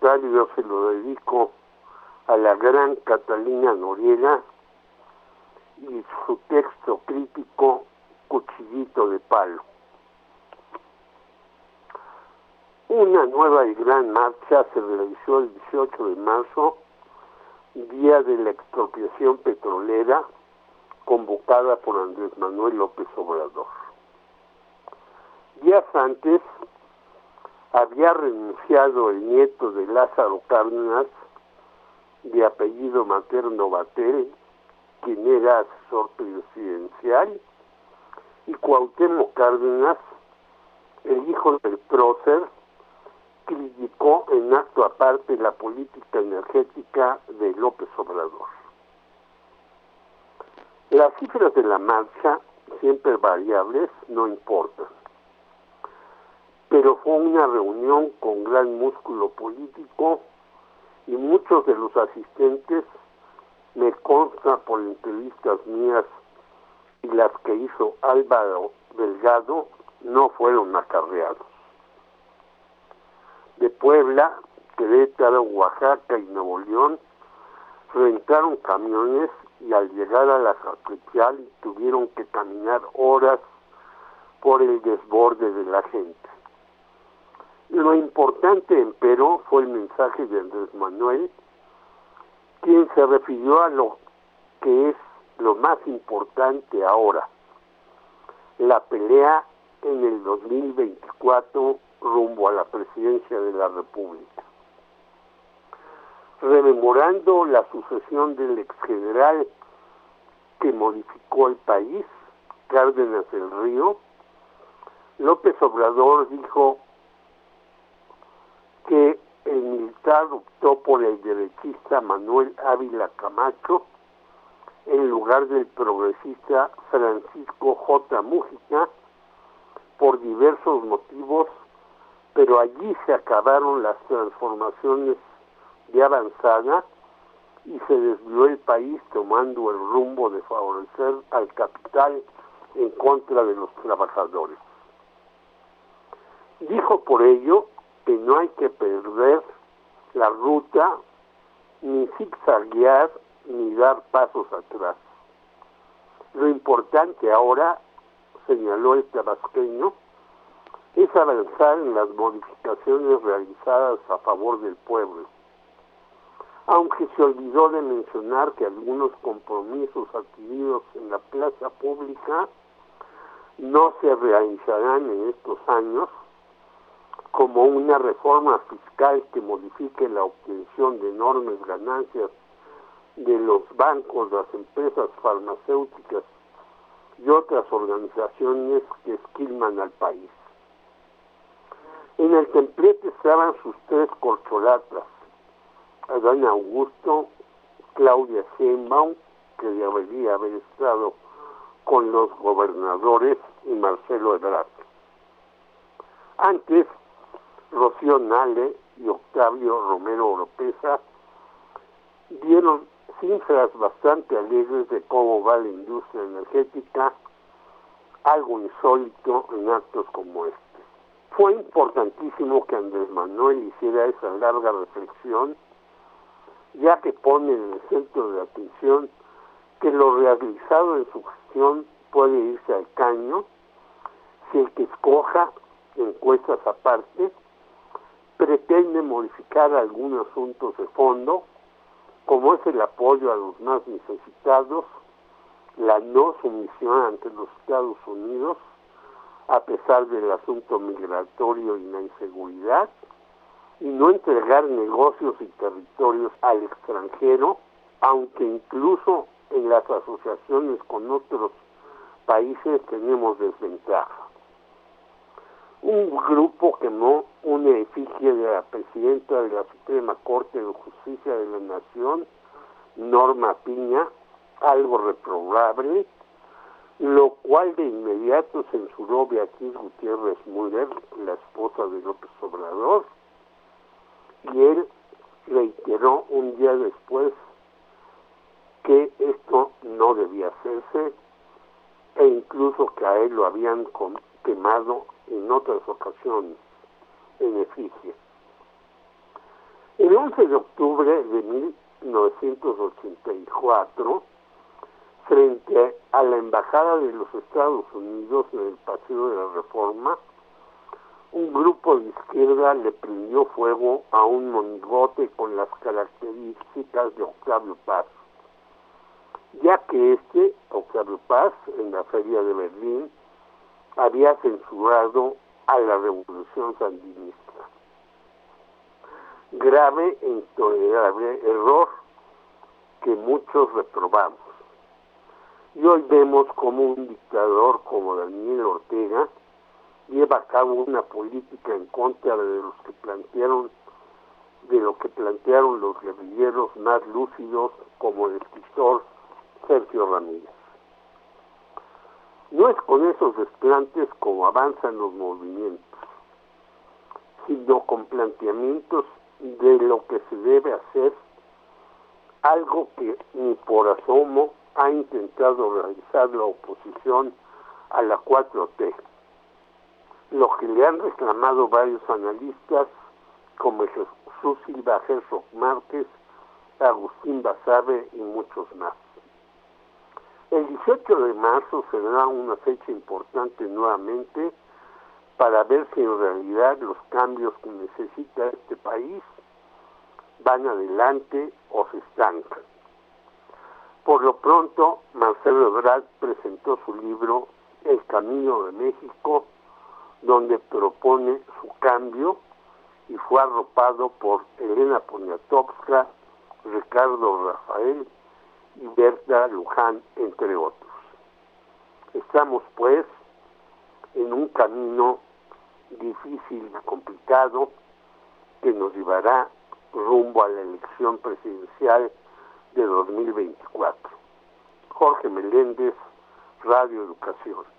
se lo dedico a la gran Catalina Noriega y su texto crítico Cuchillito de Palo. Una nueva y gran marcha se realizó el 18 de marzo, día de la expropiación petrolera, convocada por Andrés Manuel López Obrador. Días antes había renunciado el nieto de Lázaro Cárdenas, de apellido materno Batel, quien era asesor presidencial, y Cuauhtémoc Cárdenas, el hijo del prócer, criticó en acto aparte la política energética de López Obrador. Las cifras de la marcha, siempre variables, no importan. Pero fue una reunión con gran músculo político y muchos de los asistentes, me consta por entrevistas mías y las que hizo Álvaro Delgado, no fueron acarreados de Puebla, Querétaro, Oaxaca y Nuevo León rentaron camiones y al llegar a la capital tuvieron que caminar horas por el desborde de la gente. Lo importante, empero, fue el mensaje de Andrés Manuel, quien se refirió a lo que es lo más importante ahora, la pelea en el 2024 rumbo a la presidencia de la República. Rememorando la sucesión del exgeneral que modificó el país, Cárdenas del Río, López Obrador dijo que el militar optó por el derechista Manuel Ávila Camacho en lugar del progresista Francisco J. Mújica por diversos motivos pero allí se acabaron las transformaciones de avanzada y se desvió el país tomando el rumbo de favorecer al capital en contra de los trabajadores. Dijo por ello que no hay que perder la ruta ni zigzaguear ni dar pasos atrás. Lo importante ahora, señaló el tabasqueño, es avanzar en las modificaciones realizadas a favor del pueblo. Aunque se olvidó de mencionar que algunos compromisos adquiridos en la plaza pública no se realizarán en estos años, como una reforma fiscal que modifique la obtención de enormes ganancias de los bancos, las empresas farmacéuticas y otras organizaciones que esquilman al país. En el templete estaban sus tres corcholatas, Adán Augusto, Claudia Sheinbaum, que debería haber estado con los gobernadores, y Marcelo Ebrard. Antes, Rocío Nale y Octavio Romero Oropesa dieron cifras bastante alegres de cómo va la industria energética, algo insólito en actos como este. Fue importantísimo que Andrés Manuel hiciera esa larga reflexión, ya que pone en el centro de atención que lo realizado en su gestión puede irse al caño si el que escoja encuestas aparte pretende modificar algunos asuntos de fondo, como es el apoyo a los más necesitados, la no sumisión ante los Estados Unidos a pesar del asunto migratorio y la inseguridad, y no entregar negocios y territorios al extranjero, aunque incluso en las asociaciones con otros países tenemos desventaja. Un grupo efigie de la presidenta de la Suprema Corte de Justicia de la Nación, Norma Piña, algo reprobable, lo cual de inmediato censuró Beatriz Gutiérrez Müller, la esposa de López Obrador, y él reiteró un día después que esto no debía hacerse e incluso que a él lo habían quemado en otras ocasiones en efigie. 11 de octubre de 1984, frente a la Embajada de los Estados Unidos en el Paseo de la Reforma, un grupo de izquierda le prendió fuego a un monigote con las características de Octavio Paz, ya que este, Octavio Paz, en la feria de Berlín, había censurado a la revolución sandinista. Grave e intolerable error que muchos reprobamos. Y hoy vemos como un dictador como Daniel Ortega lleva a cabo una política en contra de los que plantearon de lo que plantearon los guerrilleros más lúcidos como el escritor Sergio Ramírez. No es con esos desplantes como avanzan los movimientos, sino con planteamientos de lo que se debe hacer, algo que ni por asomo ha intentado realizar la oposición a la 4T lo que le han reclamado varios analistas como Jesús Silva Herzog Márquez, Agustín Basabe y muchos más. El 18 de marzo será una fecha importante nuevamente para ver si en realidad los cambios que necesita este país van adelante o se estancan. Por lo pronto, Marcelo Ebrard presentó su libro El Camino de México, donde propone su cambio y fue arropado por Elena Poniatowska, Ricardo Rafael y Berta Luján, entre otros. Estamos pues en un camino difícil complicado que nos llevará rumbo a la elección presidencial de 2024. Jorge Meléndez, Radio Educación.